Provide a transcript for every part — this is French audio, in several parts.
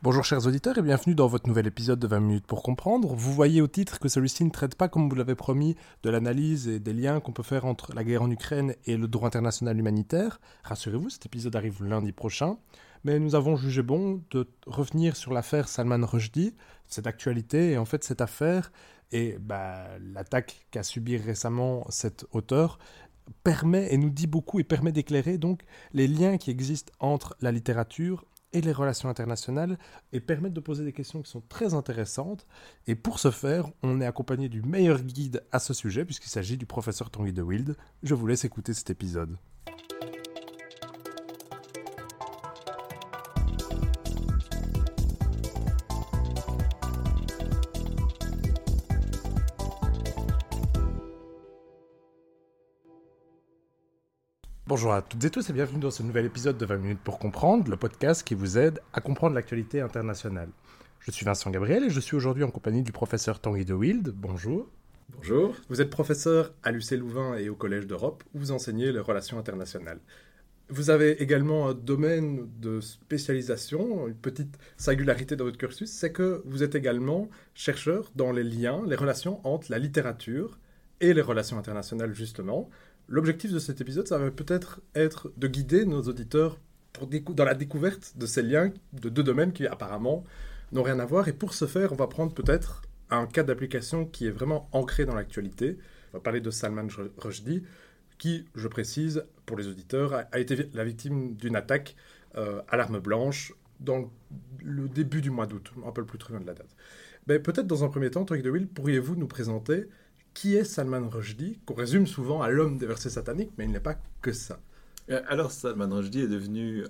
Bonjour chers auditeurs et bienvenue dans votre nouvel épisode de 20 minutes pour comprendre. Vous voyez au titre que celui-ci ne traite pas, comme vous l'avez promis, de l'analyse et des liens qu'on peut faire entre la guerre en Ukraine et le droit international humanitaire. Rassurez-vous, cet épisode arrive lundi prochain. Mais nous avons jugé bon de revenir sur l'affaire Salman Rushdie, cette actualité, et en fait cette affaire et bah, l'attaque qu'a subi récemment cet auteur permet et nous dit beaucoup et permet d'éclairer donc les liens qui existent entre la littérature et les relations internationales et permettent de poser des questions qui sont très intéressantes. Et pour ce faire, on est accompagné du meilleur guide à ce sujet, puisqu'il s'agit du professeur Tanguy de Wild. Je vous laisse écouter cet épisode. Bonjour à toutes et tous et bienvenue dans ce nouvel épisode de 20 minutes pour comprendre, le podcast qui vous aide à comprendre l'actualité internationale. Je suis Vincent Gabriel et je suis aujourd'hui en compagnie du professeur Tanguy de Wild. Bonjour. Bonjour. Vous êtes professeur à l'UC Louvain et au Collège d'Europe où vous enseignez les relations internationales. Vous avez également un domaine de spécialisation, une petite singularité dans votre cursus, c'est que vous êtes également chercheur dans les liens, les relations entre la littérature et les relations internationales justement. L'objectif de cet épisode, ça va peut-être être de guider nos auditeurs dans la découverte de ces liens de deux domaines qui apparemment n'ont rien à voir. Et pour ce faire, on va prendre peut-être un cas d'application qui est vraiment ancré dans l'actualité. On va parler de Salman Rushdie, qui, je précise pour les auditeurs, a, été la victime d'une attaque euh, à l'arme blanche dans le début du mois d'août. un peu plus très bien de la date. Mais peut-être dans un premier temps, Troy de Will, pourriez-vous nous présenter qui est Salman Rushdie, qu'on résume souvent à l'homme des versets sataniques, mais il n'est pas que ça. Euh, alors Salman Rushdie est devenu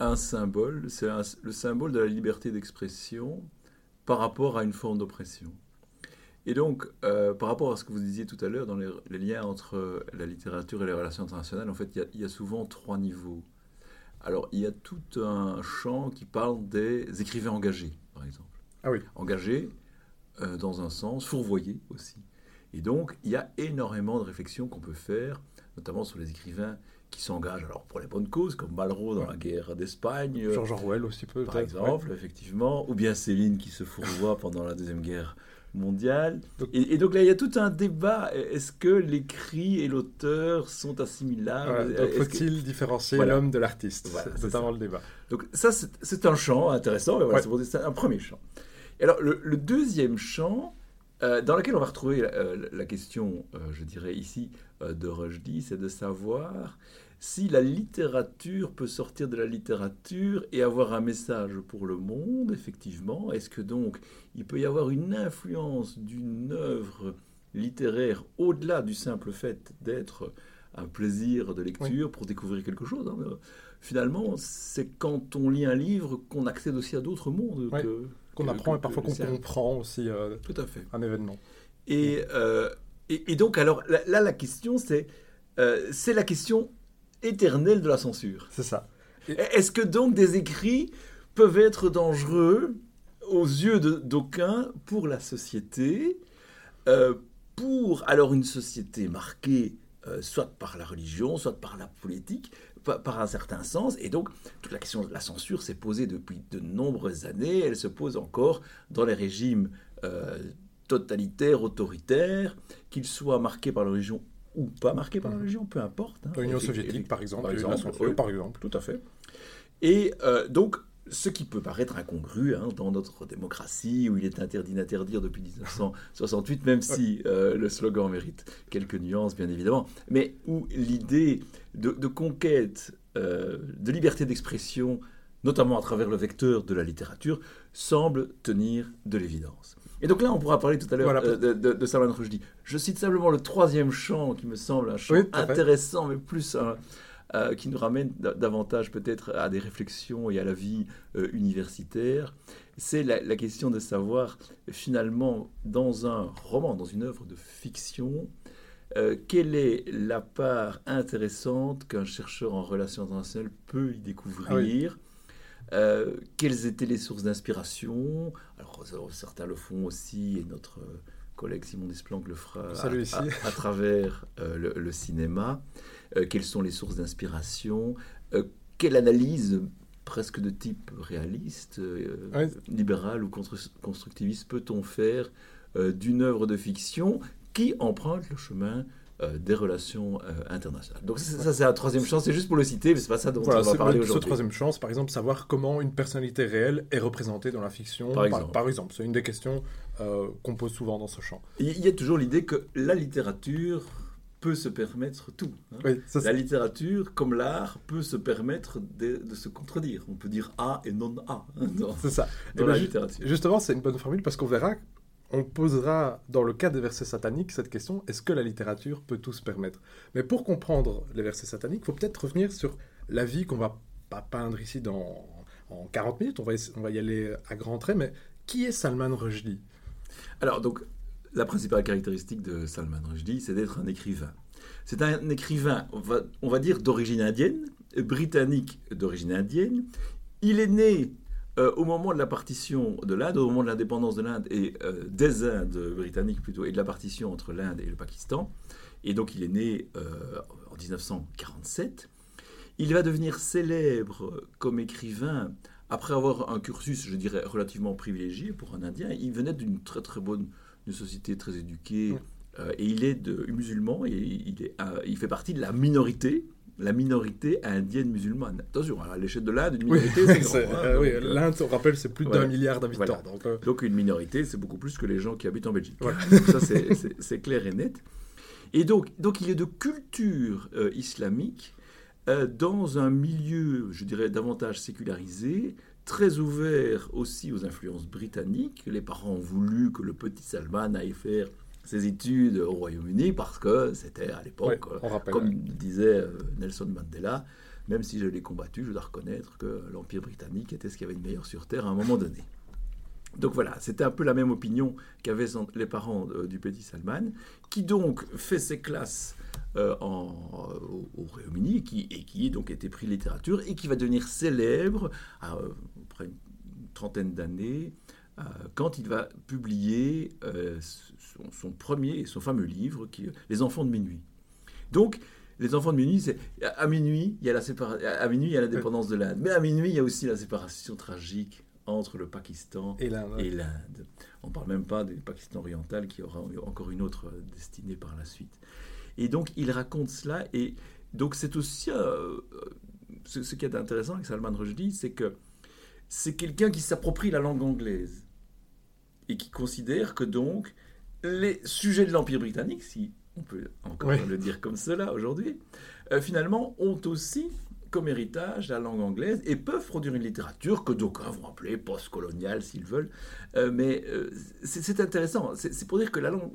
un, symbole, c'est le symbole de la liberté d'expression par rapport à une forme d'oppression. Et donc, euh, par rapport à ce que vous disiez tout à l'heure, dans les, liens entre la littérature et les relations internationales, en fait, il y, a souvent trois niveaux. Alors, il y a tout un champ qui parle des écrivains engagés, par exemple. Ah oui. Engagés euh, dans un sens, fourvoyés aussi. Et donc, il y a énormément de réflexions qu'on peut faire, notamment sur les écrivains qui s'engagent alors pour les bonnes causes, comme Malraux dans la guerre d'Espagne. Euh, George Orwell aussi peut Par exemple, effectivement. Ou bien Céline qui se fourvoie pendant la Deuxième Guerre mondiale. et, donc là, il y a tout un débat. Est-ce que l'écrit et l'auteur sont assimilables? Faut-il différencier l'homme de l'artiste? C'est notamment le débat. Donc ça, c'est un champ intéressant. C'est un premier champ. Et alors, le deuxième champ, euh, dans laquelle on va retrouver la, euh, question, euh, je dirais ici, de Rushdie, c'est de savoir si la littérature peut sortir de la littérature et avoir un message pour le monde, effectivement. Est-ce que donc il peut y avoir une influence d'une œuvre littéraire au-delà du simple fait d'être un plaisir de lecture pour découvrir quelque chose hein, Finalement, c'est quand on lit un livre qu'on accède aussi à d'autres mondes. Que, qu'on apprend et parfois qu'on comprend aussi euh, Tout à fait. un événement. Et, euh, et, donc, alors là, la question, c'est euh, c'est la question éternelle de la censure. C'est ça. Est-ce que donc des écrits peuvent être dangereux aux yeux d'aucuns pour la société, pour alors une société marquée soit par la religion, soit par la politique, par un certain sens. Et donc, toute la question de la censure s'est posée depuis de nombreuses années. Elle se pose encore dans les régimes euh, totalitaires, autoritaires, qu'ils soient marqués par la religion ou pas marqués par la religion, peu importe. Hein. L'Union soviétique, par exemple. Par exemple, par exemple, tout à fait. Et euh, donc, ce qui peut paraître incongru hein, dans notre démocratie où il est interdit d'interdire depuis 1968, même si euh, le slogan mérite quelques nuances, bien évidemment, mais où l'idée de, conquête euh, de liberté d'expression, notamment à travers le vecteur de la littérature, semble tenir de l'évidence. Et donc là, on pourra parler tout à l'heure euh, de, de, Salman Rushdie. Je cite simplement le troisième champ qui me semble un champ intéressant, mais plus un euh, qui nous ramène davantage peut-être à des réflexions et à la vie euh, universitaire. C'est la, question de savoir finalement dans un roman, dans une œuvre de fiction, euh, quelle est la part intéressante qu'un chercheur en relations internationales peut y découvrir ah quelles étaient les sources d'inspiration? Alors, certains le font aussi, et notre collègue Simon Desplanques le fera à, travers le, cinéma. Euh, quelles sont les sources d'inspiration, euh, quelle analyse presque de type réaliste, euh, Ouais. libéral ou constru- constructiviste peut-on faire euh, d'une œuvre de fiction qui emprunte le chemin euh, des relations euh, internationales Donc ça, ça, c'est la troisième chance, c'est juste pour le citer, mais c'est pas ça dont Voilà, on va parler aujourd'hui. troisième chance, par exemple, savoir comment une personnalité réelle est représentée dans la fiction. Par exemple. par exemple. c'est une des questions euh, qu'on pose souvent dans ce champ. Il y a toujours l'idée que la littérature peut se permettre tout. hein. Oui, ça, La littérature, comme l'art, peut se permettre de, de se contredire. On peut dire A et non A hein, c'est ça. Dans ben, la littérature. Justement, c'est une bonne formule parce qu'on verra, on posera dans le cas des versets sataniques cette question est-ce que la littérature peut tout se permettre? Mais pour comprendre les versets sataniques, il faut peut-être revenir sur la vie qu'on va pas peindre ici dans, en 40 minutes, on va, on va y aller à grands traits, mais qui est Salman Rushdie? Alors, donc, la principale caractéristique de Salman Rushdie, c'est d'être un écrivain. C'est un écrivain, on va, on va dire, d'origine indienne, britannique d'origine indienne. Il est né euh, au moment de la partition de l'Inde, au moment de l'indépendance de l'Inde et euh, des Indes britanniques plutôt, et de la partition entre l'Inde et le Pakistan. Et donc, il est né euh, en 1947. Il va devenir célèbre comme écrivain après avoir un cursus, je dirais, relativement privilégié pour un Indien. Il venait d'une très très bonne société très éduquée et il est de, musulman et il, est, il fait partie de la minorité, la minorité indienne musulmane. Attention, à l'échelle de l'Inde, une Oui, minorité, c'est grand. hein, euh, oui, euh, l'Inde, on rappelle, c'est plus voilà. d'un milliard d'habitants. Voilà. Donc, euh, donc une minorité, c'est beaucoup plus que les gens qui habitent en Belgique. Voilà. Donc ça, c'est- clair et net. Et donc, donc il est de culture euh, islamique dans un milieu, je dirais, davantage sécularisé, très ouvert aussi aux influences britanniques. Les parents ont voulu que le petit Salman aille faire ses études au Royaume-Uni parce que c'était à ouais, l'époque, euh, comme disait euh, Nelson Mandela, même si je l'ai combattu, je dois reconnaître que l'Empire britannique était ce qu'il y avait de meilleur sur Terre à un moment donné. Donc voilà, c'était un peu la même opinion qu'avaient les parents euh, du petit Salman, qui donc fait ses classes euh, en- au, au Royaume-Uni et qui, et qui donc était pris littérature et qui va devenir célèbre à, après une trentaine d'années quand il va publier euh, son, son premier et son fameux livre, qui, Les Enfants de minuit. Donc, les enfants de minuit, c'est à minuit, il y a la sépara- à minuit, il y a l'indépendance de l'Inde, mais à minuit, il y a aussi la séparation tragique entre le Pakistan Et l'Inde. On ne parle même pas du Pakistan oriental qui aura encore une autre euh, destinée par la suite. Et donc, il raconte cela. Et donc, c'est aussi. euh, euh, ce, ce qui est intéressant avec Salman Rushdie, c'est que c'est quelqu'un qui s'approprie la langue anglaise et qui considère que donc les sujets de l'Empire britannique, si on peut encore Oui. le dire comme cela aujourd'hui, euh, finalement ont aussi comme héritage la langue anglaise et peuvent produire une littérature que d'aucuns vont appeler post-coloniale s'ils veulent. Euh, mais euh, c'est intéressant. C'est pour dire que la langue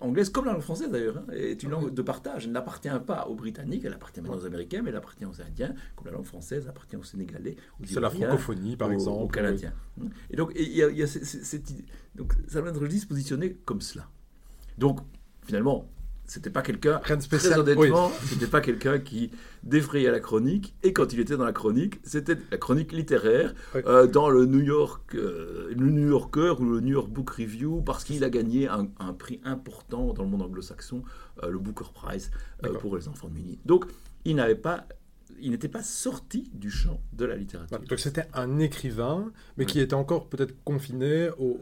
anglaise, comme la langue française d'ailleurs, hein, est une langue de partage. Elle n'appartient pas aux Britanniques, elle appartient maintenant aux Américains, mais elle appartient aux Indiens, comme la langue française appartient aux Sénégalais, aux C'est la francophonie, par aux- exemple. aux Canadiens. Et donc, il y a, y a ce- ce- cette idée. Donc, Salman Rushdie se positionnait comme cela. Donc, finalement, c'était pas quelqu'un, Rien de très honnêtement, c'était pas quelqu'un qui défrayait la chronique. Et quand il était dans la chronique, c'était la chronique littéraire Oui. euh, dans le New York, euh, le New Yorker ou le New York Book Review, parce qu'il a gagné un, un prix important dans le monde anglo-saxon, euh, le Booker Prize pour les enfants de minuit. Donc, il n'avait pas, il n'était pas sorti du champ de la littérature. Voilà. Donc c'était un écrivain, mais qui était encore peut-être confiné au,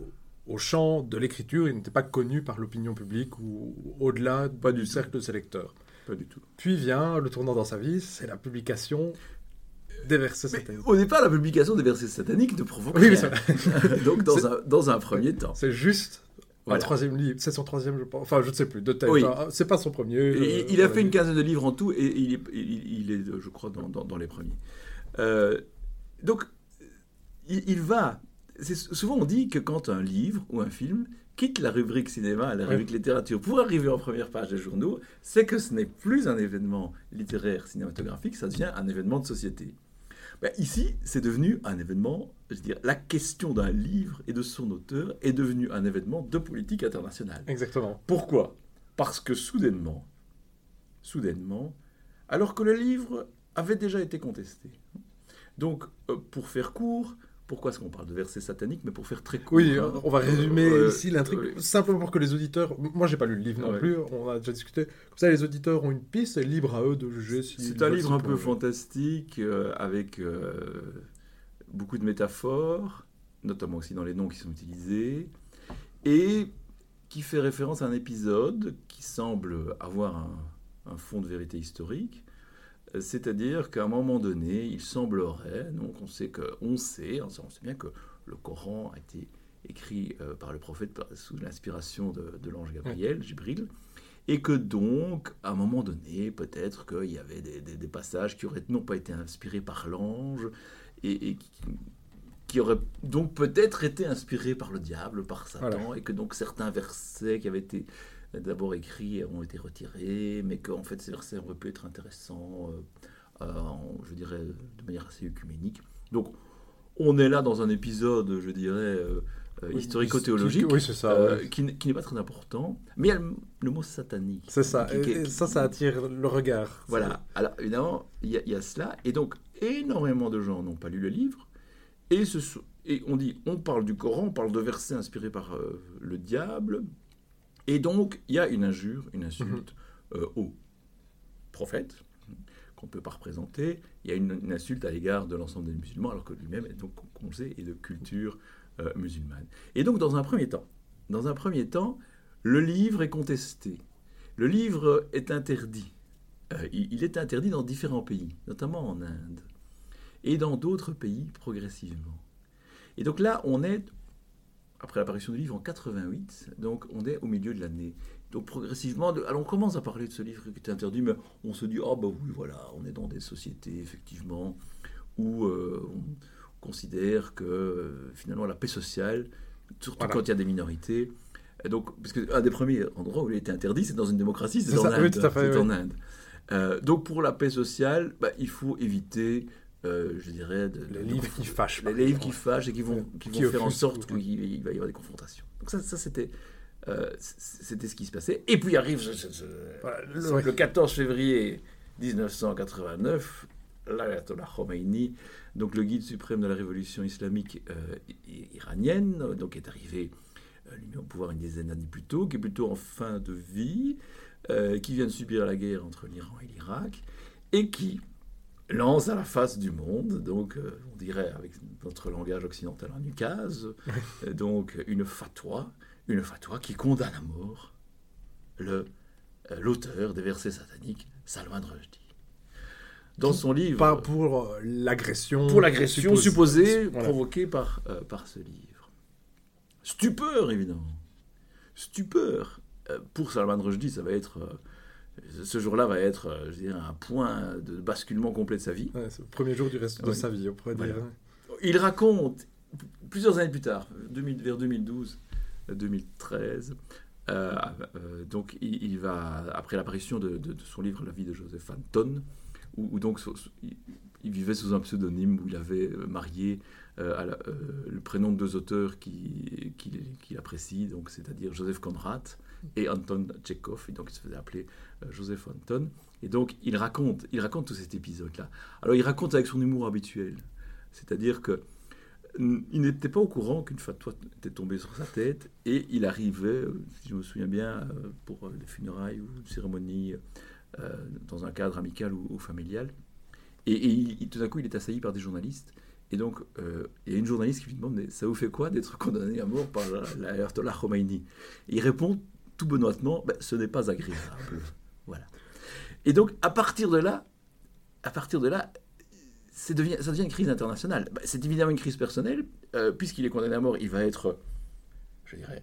au champ de l'écriture. Il n'était pas connu par l'opinion publique ou au-delà Pas du cercle de ses lecteurs. Pas du tout. Puis vient le tournant dans sa vie, c'est la publication des versets Mais sataniques. au départ, la publication des versets sataniques ne provoque Oui, rien. Donc, dans un, dans un premier temps. c'est juste Voilà. un troisième livre. C'est son troisième, je pense. Enfin, je ne sais plus. De tête. Oui. Ah, C'est pas son premier. Et euh, il a fait une quinzaine de livres en tout et il est, il, il est je crois, dans, dans- dans les premiers. Euh, donc, il, il va. Souvent, on dit que quand un livre ou un film quitte la rubrique cinéma, la Oui. rubrique littérature, pour arriver en première page des journaux, c'est que ce n'est plus un événement littéraire cinématographique, ça devient un événement de société. Ben, ici, c'est devenu un événement, je veux dire, la question d'un livre et de son auteur est devenue un événement de politique internationale. Exactement. Pourquoi? Parce que soudainement, soudainement, alors que le livre avait déjà été contesté. Donc, euh, pour faire court, pourquoi est-ce qu'on parle de versets sataniques Mais pour faire très court. Oui, hein, on va résumer euh, ici l'intrigue, euh, simplement pour que les auditeurs... Moi, j'ai pas lu le livre non Ouais. plus, on a déjà discuté. Comme ça, les auditeurs ont une piste, et libre à eux de juger si... C'est un livre un peu fantastique, euh, avec beaucoup de métaphores, notamment aussi dans les noms qui sont utilisés, et qui fait référence à un épisode qui semble avoir un, fond de vérité historique, c'est-à-dire qu'à un moment donné, il semblerait, donc on sait que, on sait, on sait bien que le Coran a été écrit euh, par le prophète sous l'inspiration de, l'ange Gabriel, Jibril, et que donc, à un moment donné, peut-être qu'il y avait des, passages qui auraient non pas été inspirés par l'ange, et, qui, auraient donc peut-être été inspirés par le diable, par Satan, et que donc certains versets qui avaient été d'abord écrits ont été retirés, mais qu'en fait ces versets auraient pu être intéressants, euh, euh, je dirais, de manière assez œcuménique. Donc, on est là dans un épisode, je dirais, euh, historico-théologique, qui, n'est pas très important, mais il y a le, mot satanique. C'est ça, et, ça, ça attire le regard. Voilà, alors évidemment, il y, a, cela, et donc énormément de gens n'ont pas lu le livre, et, ce, et on dit, on parle du Coran, on parle de versets inspirés par euh, le diable, et donc il y a une injure, une insulte mhm. au prophète, qu'on ne peut pas représenter, il y a une, une insulte à l'égard de l'ensemble des musulmans, alors que lui-même est donc, on sait, est de culture euh, musulmane. Et donc, dans un premier temps, dans un premier temps, le livre est contesté. Le livre est interdit. Euh, il, est interdit dans différents pays, notamment en Inde, et dans d'autres pays progressivement. Et donc là, on est, après l'apparition du livre en 88, donc on est au milieu de l'année. Donc progressivement, alors on commence à parler de ce livre qui est interdit, mais on se dit, ah oh, bah oui, voilà, on est dans des sociétés, effectivement, où euh, considère que euh, finalement la paix sociale, surtout quand il y a des minorités, et donc, parce qu'un des premiers endroits où il était interdit, c'est dans une démocratie, c'est en, en, Inde. Euh, donc pour la paix sociale, bah, il faut éviter, euh, je dirais, de, les livres qui fâchent. Les livres qui fâchent et qui vont, qui vont faire en sorte qu'il va y avoir des confrontations. Donc ça, ça c'était... c'était ce qui se passait. Et puis arrive le, le 14 février 1989, l'Ayatollah Khomeini donc le guide suprême de la révolution islamique euh, iranienne, donc est arrivé euh, au pouvoir une dizaine d'années plus tôt, qui est plutôt en fin de vie, euh, qui vient de subir la guerre entre l'Iran et l'Irak, et qui lance à la face du monde, donc on dirait avec notre langage occidental un ukase, donc une fatwa, une fatwa qui condamne à mort le l'auteur des versets sataniques, Salman Rushdie dans son livre. Pas pour euh, l'agression. Pour l'agression supposée provoquée par, euh, par ce livre. Stupeur, évidemment. Stupeur. Euh, pour Salman Rushdie, ça va être. Ce jour-là va être, je dirais, un point de basculement complet de sa vie. c'est le premier jour du reste de sa vie, on pourrait dire. Il raconte, plusieurs années plus tard, vers 2012, 2013, donc il, va, après l'apparition de, de, son livre La vie de Joseph Anton, où, donc il vivait sous un pseudonyme où il avait euh, marié euh, euh, le prénom de deux auteurs qu'il qui, apprécie, donc c'est-à-dire Joseph Conrad et Anton Tchekhov, et donc il se faisait appeler Joseph Anton. Et donc il raconte, il raconte tout cet épisode-là. Alors il raconte avec son humour habituel, c'est-à-dire que il n'était pas au courant qu'une fatwa était tombée sur sa tête et il arrivait, si je me souviens bien, pour les funérailles ou une cérémonie euh, dans un cadre amical ou, familial. Et, tout d'un coup, il est assailli par des journalistes. Et donc, euh, il y a une journaliste qui lui demande Ça vous fait quoi d'être condamné à mort par l'Ayatollah Khomeini? Et il répond tout benoîtement ben, Ce n'est pas agréable. voilà. Et donc, à partir de là, à partir de là, devient, ça devient une crise internationale. Ben, c'est évidemment une crise personnelle, euh, puisqu'il est condamné à mort, il va être, je dirais,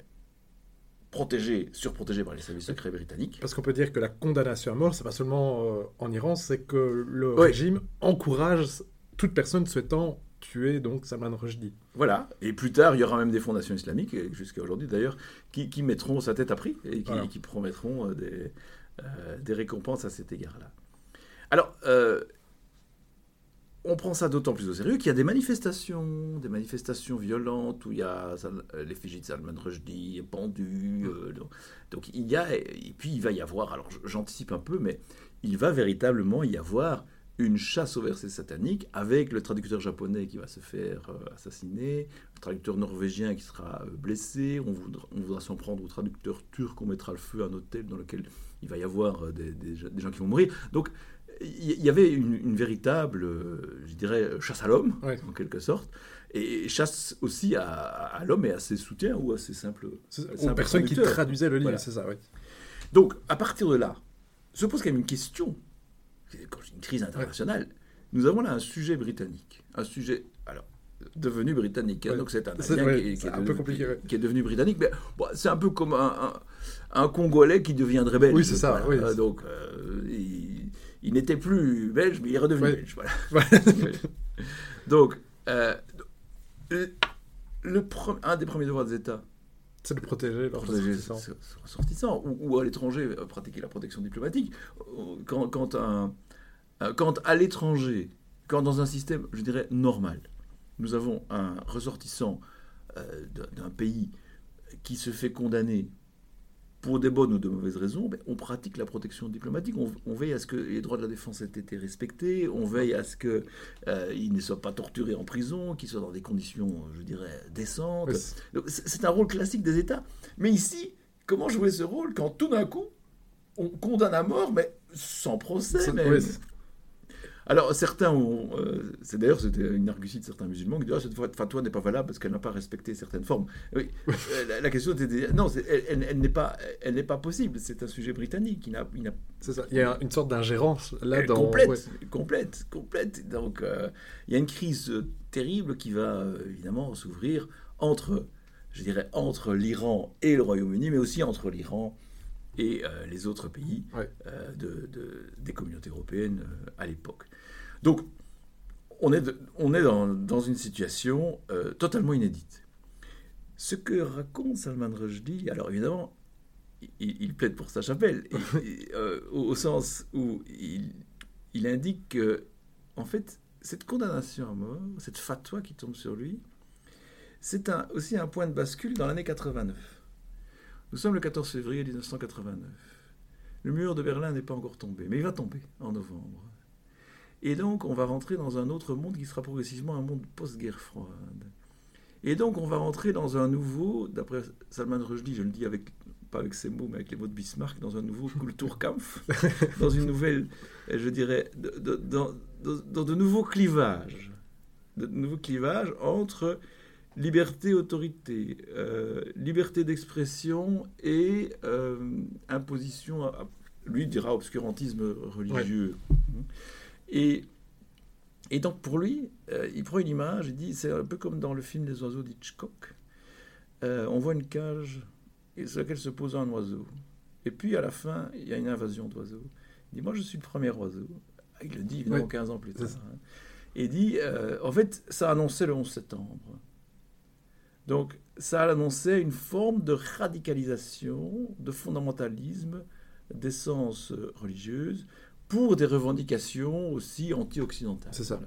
protégé, surprotégé par les services secrets britanniques. Parce qu'on peut dire que la condamnation à mort, c'est pas seulement euh, en Iran, c'est que le régime encourage toute personne souhaitant tuer donc Salman Rushdie. Voilà, et plus tard, il y aura même des fondations islamiques, jusqu'à aujourd'hui d'ailleurs, qui, qui, mettront sa tête à prix et qui, qui promettront euh, des, euh, des récompenses à cet égard-là. Alors, on prend ça d'autant plus au sérieux qu'il y a des manifestations, des manifestations violentes où il y a euh, l'effigie de Salman Rushdie pendu. Euh, donc il y a, et puis il va y avoir, alors j'anticipe un peu, mais il va véritablement y avoir une chasse aux versets sataniques avec le traducteur japonais qui va se faire euh, assassiner, le traducteur norvégien qui sera blessé, on voudra, s'en prendre au traducteur turc, on mettra le feu à un hôtel dans lequel il va y avoir des, des gens qui vont mourir. Donc il y avait une, véritable, euh, je dirais, chasse à l'homme, en quelque sorte, et chasse aussi à, l'homme et à ses soutiens ou à ses simples. Aux personnes qui traduisaient le livre, c'est ça, oui. Donc, à partir de là, se pose quand même une question. Quand une crise internationale, nous avons là un sujet britannique, un sujet alors devenu britannique. Hein, donc c'est un Indien qui, est, un peu compliqué, qui, est devenu britannique, mais c'est un peu comme un, un, Congolais qui deviendrait belge. Oui, c'est ça. Oui, donc euh, il, n'était plus belge, mais il est redevenu belge. Voilà. donc euh, le, un des premiers devoirs des États, c'est de protéger leurs ressortissants. ressortissants ou, ou, à l'étranger, euh, pratiquer la protection diplomatique. Quand, quand, un, quand à l'étranger, quand dans un système, je dirais, normal, nous avons un ressortissant euh, d'un pays qui se fait condamner pour des bonnes ou de mauvaises raisons, ben, on pratique la protection diplomatique. On, veille à ce que les droits de la défense aient été respectés. On veille à ce qu'il euh, ne soit pas torturé en prison, qu'il soit dans des conditions, je dirais, décentes. C'est un rôle classique des États. Mais ici, comment jouer ce rôle quand tout d'un coup, on condamne à mort, mais sans procès alors, certains ont. Euh, c'est d'ailleurs, c'était une argutie de certains musulmans qui disent ah, cette fatwa n'est pas valable parce qu'elle n'a pas respecté certaines formes. Oui, euh, la, question était. Non, elle, n'est pas, elle n'est pas possible. C'est un sujet britannique. Il, ça. Il y a une sorte d'ingérence là dans. Complète, complète, complète. Donc, euh, il y a une crise terrible qui va évidemment s'ouvrir entre, je dirais, entre l'Iran et le Royaume-Uni, mais aussi entre l'Iran et les autres pays de, des communautés européennes à l'époque. Donc, on est, on est dans, une situation euh, totalement inédite. Ce que raconte Salman Rushdie, alors évidemment, il, plaide pour sa chapelle, euh, au, sens où il, indique que, en fait, cette condamnation à mort, cette fatwa qui tombe sur lui, c'est aussi un point de bascule dans l'année 89. Nous sommes le 14 février 1989. Le mur de Berlin n'est pas encore tombé, mais il va tomber en novembre. Et donc, on va rentrer dans un autre monde qui sera progressivement un monde post-guerre froide. Et donc, on va rentrer dans un nouveau, d'après Salman Rushdie, je le dis avec, pas avec ces mots, mais avec les mots de Bismarck, dans un nouveau Kulturkampf, dans une nouvelle, je dirais, dans, de nouveaux clivages. De nouveaux clivages entre liberté, autorité, euh, liberté d'expression et euh, imposition, lui dira obscurantisme religieux. Et, et donc pour lui, euh, il prend une image, il dit, c'est un peu comme dans le film des oiseaux d'Hitchcock. Euh, on voit une cage sur laquelle se pose un oiseau. Et puis à la fin, il y a une invasion d'oiseaux. Il dit, moi je suis le premier oiseau. Ah, il le dit évidemment 15 ans plus tard. Hein. Et il dit, euh, en fait, ça annonçait le 11 septembre. Donc ça annonçait une forme de radicalisation, de fondamentalisme, d'essence religieuse, pour des revendications aussi anti-occidentales. C'est ça.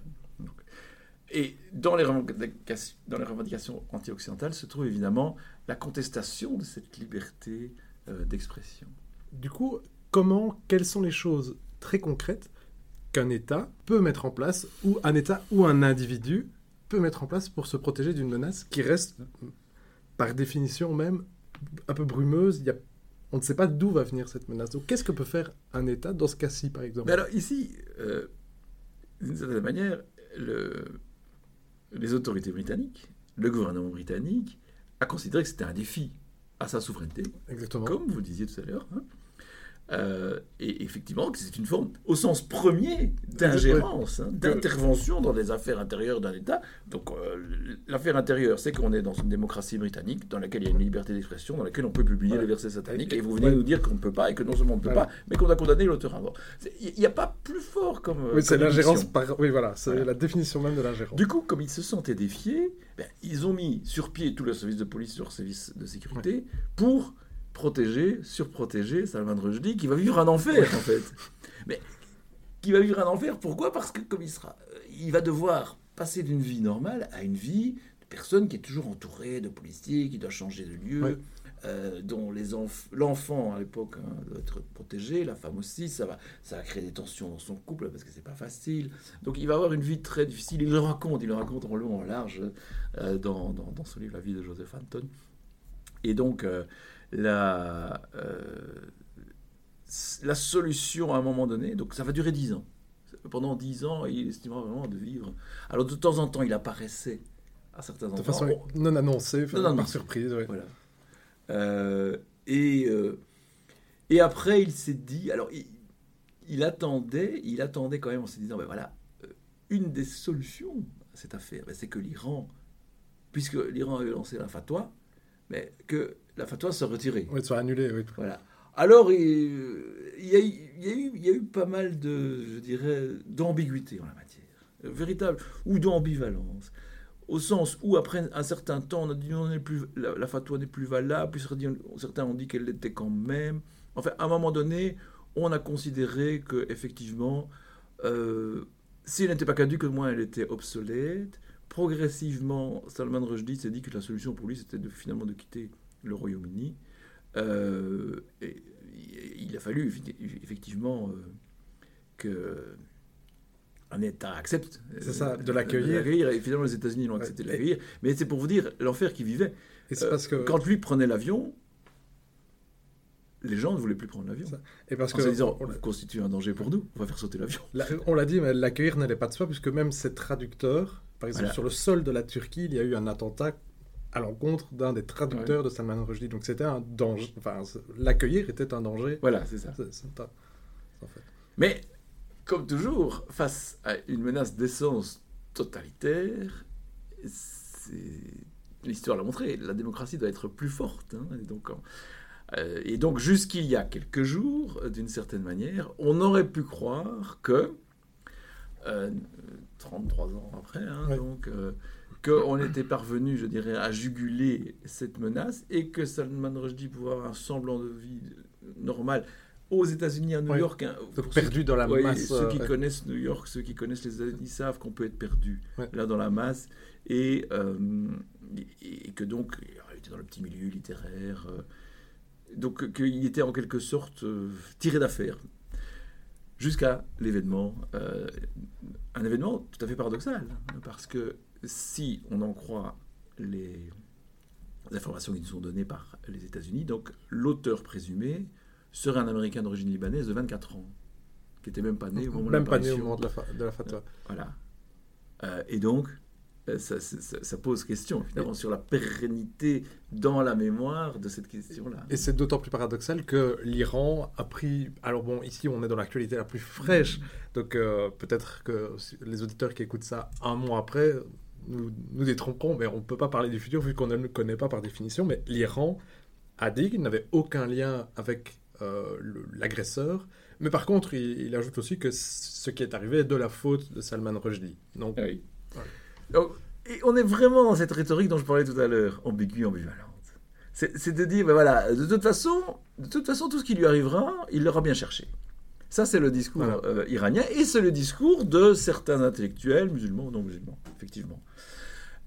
Et dans les, revendications, dans les revendications anti-occidentales se trouve évidemment la contestation de cette liberté euh, d'expression. Du coup, comment, quelles sont les choses très concrètes qu'un État peut mettre en place, ou un État ou un individu peut mettre en place pour se protéger d'une menace qui reste, par définition même, un peu brumeuse? Il y a on ne sait pas d'où va venir cette menace. Donc, qu'est-ce que peut faire un État dans ce cas-ci, par exemple? Mais alors, ici, euh, d'une certaine manière, les autorités britanniques, le gouvernement britannique, a considéré que c'était un défi à sa souveraineté. Exactement. Comme vous le disiez tout à l'heure. Hein. Euh, et effectivement, c'est une forme, au sens premier, d'ingérence, hein, d'intervention dans les affaires intérieures d'un État. Donc, euh, l'affaire intérieure, c'est qu'on est dans une démocratie britannique dans laquelle il y a une liberté d'expression, dans laquelle on peut publier les versets sataniques, et, vous venez nous dire qu'on ne peut pas, et que non seulement on ne peut pas, mais qu'on a condamné l'auteur à mort. Il n'y a pas plus fort comme. Oui, c'est l'ingérence. Oui, voilà, c'est la définition même de l'ingérence. Du coup, comme ils se sentaient défiés, ben, ils ont mis sur pied tout le service de police, leur service de sécurité, pour protégé, surprotégé, Salman Rushdie, qui va vivre un enfer, en fait. Mais qui va vivre un enfer, pourquoi? Parce que comme il sera, euh, il va devoir passer d'une vie normale à une vie de personne qui est toujours entourée de policiers, qui doit changer de lieu, euh, dont les l'enfant à l'époque hein, doit être protégé, la femme aussi, ça va, ça va créer des tensions dans son couple parce que c'est pas facile. Donc il va avoir une vie très difficile. Il le raconte, il le raconte en long, en large euh, dans, dans, dans, son livre La vie de Joseph Anton. Et donc la, euh, la solution à un moment donné, donc ça va durer dix ans. pendant dix ans, il estimera vraiment de vivre. Alors de temps en temps, il apparaissait à certains endroits. De façon non annoncée, Non, non, par surprise. ouais. Voilà. Euh, et, euh, et après, il s'est dit, alors il, il attendait, il attendait quand même en se disant, ben voilà, une des solutions à cette affaire, ben, c'est que l'Iran, puisque l'Iran avait lancé la fatwa, mais que la fatwa soit retirée. Oui, soit annulé, oui. Voilà. Alors, il, il y a, eu- il y a eu, il y a eu pas mal de, je dirais, d'ambiguïté en la matière, véritable, ou d'ambivalence, au sens où après un certain temps, on a dit non, on plus, la, la fatwa n'est plus valable, puis certains ont- certains ont dit qu'elle l'était quand même. Enfin, à un moment donné, on a considéré que effectivement, euh, si elle n'était pas caduque, au moins elle était obsolète. Progressivement, Salman Rushdie s'est dit que la solution pour lui, c'était de, finalement de quitter le Royaume-Uni. Euh, et il a fallu effectivement euh, que un État accepte ça, euh, de l'accueillir. Et finalement, les États-Unis l'ont accepté de l'accueillir. Mais c'est pour vous dire l'enfer qu'il vivait. Et Euh, parce que. Quand lui prenait l'avion, les gens ne voulaient plus prendre l'avion. Et parce En que. se disant, on- vous constituez un danger pour nous, on va faire sauter l'avion. La- On l'a dit, mais l'accueillir n'allait pas de soi, puisque même ses traducteurs, par exemple Voilà. sur le sol de la Turquie, il y a eu un attentat à l'encontre d'un des traducteurs de Salman Rushdie. Donc c'était un danger. Enfin, l'accueillir était un danger. Voilà, c'est ça. Un- en fait. Mais, comme toujours, face à une menace d'essence totalitaire, l'histoire l'a montré, la démocratie doit être plus forte. hein, et donc, en- euh, et donc, jusqu'il y a quelques jours, d'une certaine manière, on aurait pu croire que, euh, 33 ans après, hein, Ouais. donc, euh, qu'on était parvenu, je dirais, à juguler cette menace et que Salman Rushdie pouvait avoir un semblant de vie normale aux États-Unis, à New Ouais. York. hein, perdu dans la masse. ceux qui euh, connaissent New York, ceux qui connaissent les États-Unis savent qu'on peut être perdu Ouais. là dans la masse et, euh, et- et que donc il était dans le petit milieu littéraire, euh, donc qu'il était en quelque sorte tiré d'affaire jusqu'à l'événement, un événement tout à fait paradoxal hein, parce que si on en croit les informations qui nous sont données par les États-Unis, donc l'auteur présumé serait un Américain d'origine libanaise de 24 ans, qui n'était même pas né au moment de Même pas né au moment de la, de la fatwa. Voilà. Euh, et donc, euh, ça, ça- ça- ça pose question, finalement, sur la pérennité dans la mémoire de cette question-là. Et c'est d'autant plus paradoxal que l'Iran a pris. Alors bon, ici on est dans l'actualité la plus fraîche, donc euh, peut-être que les auditeurs qui écoutent ça un mois après nous, nous détromperont, mais on ne peut pas parler du futur vu qu'on ne le connaît pas par définition. Mais l'Iran a dit qu'il n'avait aucun lien avec euh, l'agresseur, mais par contre il, il ajoute aussi que ce qui est arrivé est de la faute de Salman Rushdie. Donc Oui. Voilà. Donc, et on est vraiment dans cette rhétorique dont je parlais tout à l'heure, ambiguë, ambivalente. C'est c'est de dire, ben voilà, de toute façon, de toute façon, tout ce qui lui arrivera, il l'aura bien cherché. Ça, c'est le discours Voilà. euh, iranien et c'est le discours de certains intellectuels, musulmans ou non musulmans, effectivement.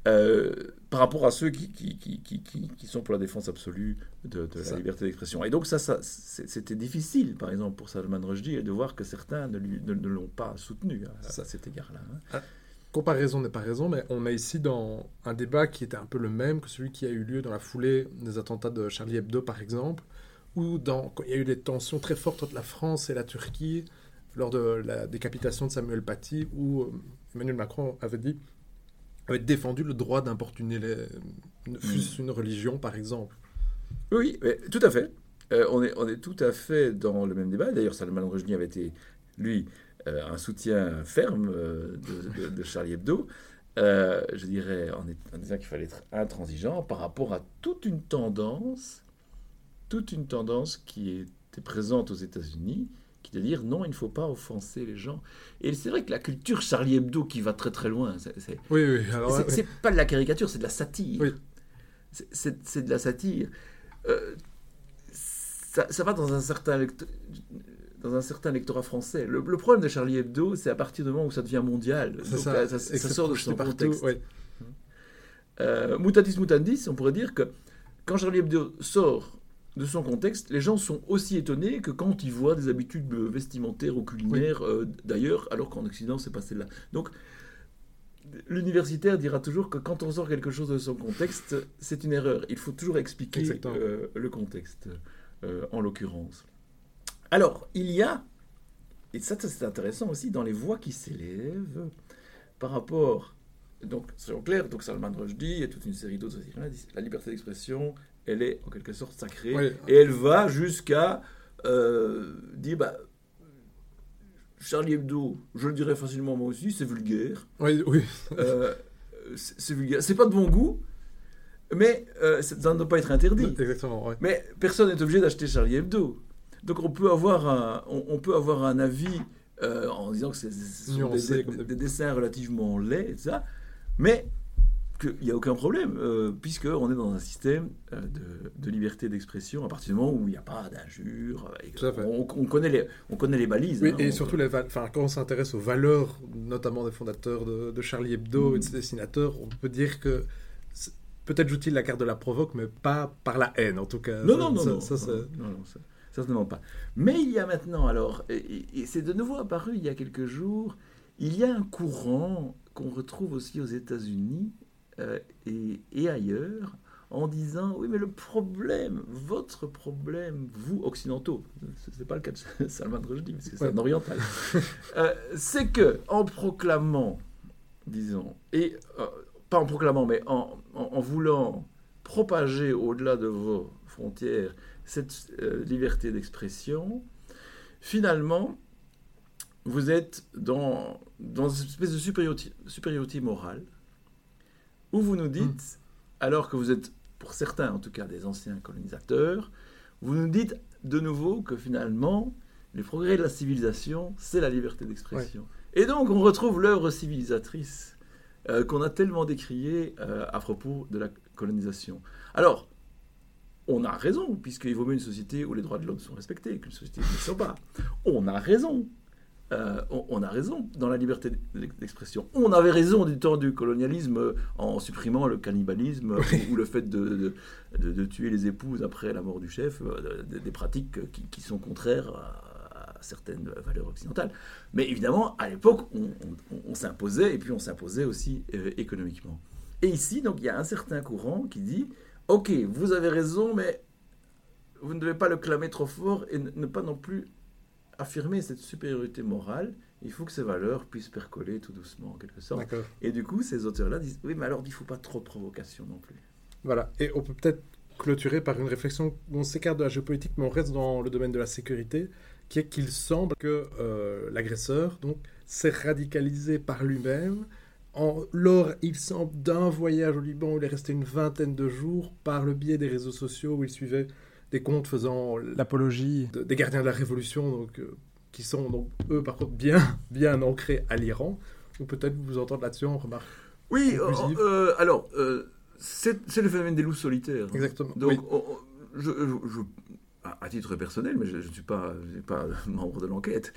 Euh, par rapport à ceux qui, qui, qui, qui, sont pour la défense absolue de, la liberté d'expression. Et donc ça, ça c'était difficile, par exemple, pour Salman Rushdie, de voir que certains ne, lui- ne- ne l'ont pas soutenu à, cet égard-là. hein. comparaison n'est pas raison, mais on est ici dans un débat qui était un peu le même que celui qui a eu lieu dans la foulée des attentats de Charlie Hebdo, par exemple, où dans, quand il y a eu des tensions très fortes entre la France et la Turquie lors de la décapitation de Samuel Paty, où euh, Emmanuel Macron avait dit avait défendu le droit d'importuner les, fût-ce une religion, par exemple. Oui, mais tout à fait. Euh, on, est, on est tout à fait dans le même débat. D'ailleurs, Salman Rushdie avait été, lui, euh, un soutien ferme euh, de, de- de Charlie Hebdo. Je dirais en, est- en disant qu'il fallait être intransigeant par rapport à toute une tendance, toute une tendance qui était présente aux États-Unis, qui est de dire non, il ne faut pas offenser les gens. Et c'est vrai que la culture Charlie Hebdo qui va très très loin, c'est- Oui, oui. C'est pas de la caricature, c'est de la satire. Oui. C'est- de la satire. Euh, ça, ça va dans un certain dans un certain lectorat français. Le, le problème de Charlie Hebdo, c'est à partir du moment où ça devient mondial. Donc, ça. sort de son contexte. ouais. Euh, mutatis mutandis, on pourrait dire que quand Charlie Hebdo sort de son contexte, les gens sont aussi étonnés que quand ils voient des habitudes vestimentaires ou culinaires euh, d'ailleurs, alors qu'en Occident, c'est pas celle-là. Donc, l'universitaire dira toujours que quand on sort quelque chose de son contexte, c'est une erreur. Il faut toujours expliquer euh, le contexte, euh, en l'occurrence. Alors, il y a et ça, c'est intéressant aussi dans les voix qui s'élèvent par rapport. Donc, c'est clair, donc Salman Rushdie et toute une série d'autres. La liberté d'expression, elle est en quelque sorte sacrée. Et elle va jusqu'à euh, dire bah, Charlie Hebdo, je le dirais facilement moi aussi, c'est vulgaire. Oui, oui. Euh, c'est vulgaire. C'est pas de bon goût, mais euh, ça ne doit pas être interdit. Exactement, Mais personne n'est obligé d'acheter Charlie Hebdo. Donc on peut avoir un, on, peut avoir un avis en disant que c'est des, des, dessins relativement laids, et ça, mais qu'il n'y a aucun problème, euh, puisqu'on est dans un système euh, de, liberté d'expression à partir du moment où il n'y a pas d'injures. On, on, connaît les, on connaît les balises. Oui, hein, et surtout, les enfin, quand on s'intéresse aux valeurs, notamment des fondateurs de, Charlie Hebdo et de ses dessinateurs, on peut dire que peut-être joue-t-il la carte de la provoque, mais pas par la haine, en tout cas. Non, non, non, non, ça, non, non, certainement pas. Mais il y a maintenant, alors, et, c'est de nouveau apparu il y a quelques jours, il y a un courant qu'on retrouve aussi aux États-Unis euh, et, ailleurs, en disant oui, mais le problème, votre problème, vous occidentaux, ce n'est pas le cas de Salman Rushdie, parce que c'est un oriental, euh, c'est que en proclamant, disons, et euh, pas en proclamant, mais en, en voulant propager au-delà de vos frontières cette liberté d'expression, finalement, vous êtes dans, dans une espèce de supériorité, supériorité morale, où vous nous dites, hmm. alors que vous êtes, pour certains en tout cas, des anciens colonisateurs, vous nous dites de nouveau que finalement, les progrès de la civilisation, c'est la liberté d'expression. Et donc, on retrouve l'œuvre civilisatrice euh, qu'on a tellement décriée euh, à propos de la colonisation. Alors, on a raison, puisqu'il vaut mieux une société où les droits de l'homme sont respectés qu'une société où ils ne sont pas. On a raison. Euh, on, a raison dans la liberté d'expression. On avait raison du temps du colonialisme en supprimant le cannibalisme ou, le fait de, tuer les épouses après la mort du chef, euh, des pratiques qui, sont contraires à, certaines valeurs occidentales. Mais évidemment, à l'époque, on, s'imposait et puis on s'imposait aussi euh, économiquement. Et ici, donc, il y a un certain courant qui dit Ok, vous avez raison, mais vous ne devez pas le clamer trop fort et ne pas non plus affirmer cette supériorité morale. Il faut que ces valeurs puissent percoler tout doucement, en quelque sorte. Et du coup, ces auteurs-là disent Oui, mais alors il ne faut pas trop de provocation non plus. Voilà. Et on peut peut-être clôturer par une réflexion. On s'écarte de la géopolitique, mais on reste dans le domaine de la sécurité, qui est qu'il semble que euh, l'agresseur donc s'est radicalisé par lui-même lors, il semble, d'un voyage au Liban où il est resté une vingtaine de jours par le biais des réseaux sociaux où il suivait des comptes faisant l'apologie des gardiens de la révolution, donc, euh, qui sont donc, eux par contre bien, bien ancrés à l'Iran. Ou peut-être vous entendre là-dessus en remarque. Oui, euh, euh, alors, c'est le phénomène des loups solitaires. Exactement. Donc, je, à titre personnel, mais je ne suis pas, pas membre de l'enquête,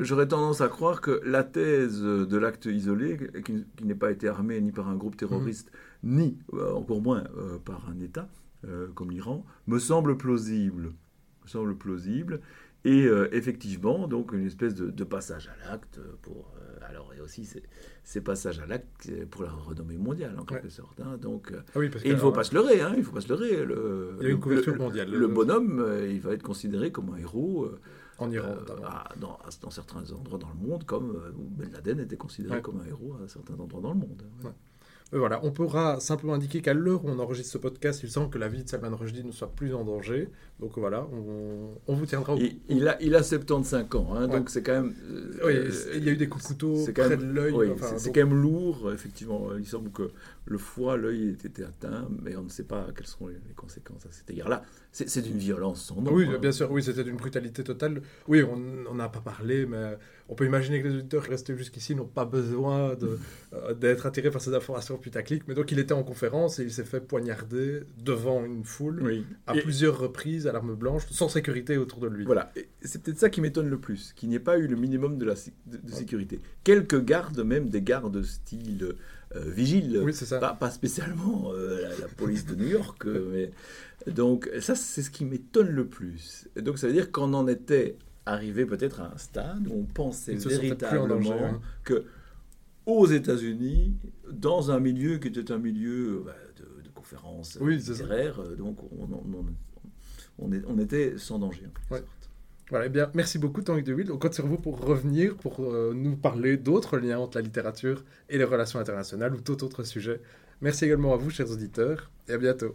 j'aurais tendance à croire que la thèse de l'acte isolé, qui, n'est pas été armé ni par un groupe terroriste, mmh. ni encore moins euh, par un État comme l'Iran, me semble plausible. Me semble plausible. Et effectivement, donc une espèce de, passage à l'acte pour. alors, et aussi ces, passages à l'acte pour la renommée mondiale, en quelque sorte. Hein. donc, ah et il ne faut pas se leurrer, hein, il faut pas se leurrer. Le, il y a une couverture mondiale. Le, bonhomme, il va être considéré comme un héros. en Iran, dans, dans, certains endroits dans le monde, comme Ben Laden était considéré comme un héros à certains endroits dans le monde. Euh, voilà, on pourra simplement indiquer qu'à l'heure où on enregistre ce podcast, il semble que la vie de Salman Rushdie ne soit plus en danger. Donc voilà, on, vous tiendra au il, il, a, il a 75 ans, hein, donc c'est quand même. oui, euh, il y a eu des coups de couteau près de l'œil. c'est quand même lourd, effectivement. Il semble que le foie, l'œil était atteint, mais on ne sait pas quelles seront les, conséquences à cet égard-là. C'est d'une violence sans nom. Oui, hein. bien sûr, oui, c'était d'une brutalité totale. Oui, on n'a pas parlé, mais on peut imaginer que les auditeurs qui restent jusqu'ici n'ont pas besoin euh, d'être attirés par ces informations putaclic. Mais donc, il était en conférence et il s'est fait poignarder devant une foule à plusieurs reprises à l'arme blanche, sans sécurité autour de lui. Voilà, c'est peut-être ça qui m'étonne le plus, qu'il n'y ait pas eu le minimum de, la, de, sécurité. Quelques gardes, même des gardes style euh, vigile, Pas, spécialement euh, la, police de New York, mais donc ça, c'est ce qui m'étonne le plus. Et donc ça veut dire qu'on en était arrivé peut-être à un stade où on pensait véritablement hein. que aux États-Unis, dans un milieu qui était un milieu bah, de, conférences littéraires, euh, donc on, on, était sans danger. En ouais. Voilà, eh bien, merci beaucoup Tanguy de Wild. On compte sur vous pour revenir, pour euh, nous parler d'autres liens entre la littérature et les relations internationales ou tout autre sujet. Merci également à vous, chers auditeurs, et à bientôt.